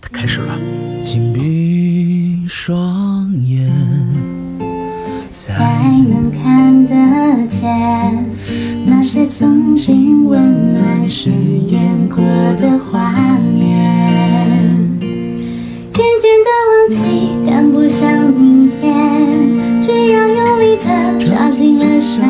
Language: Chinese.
他开始了，紧闭双眼，才能看得见那些曾经温暖誓言过的画面，渐渐的忘记，赶不上明天，只要用力的抓紧了手。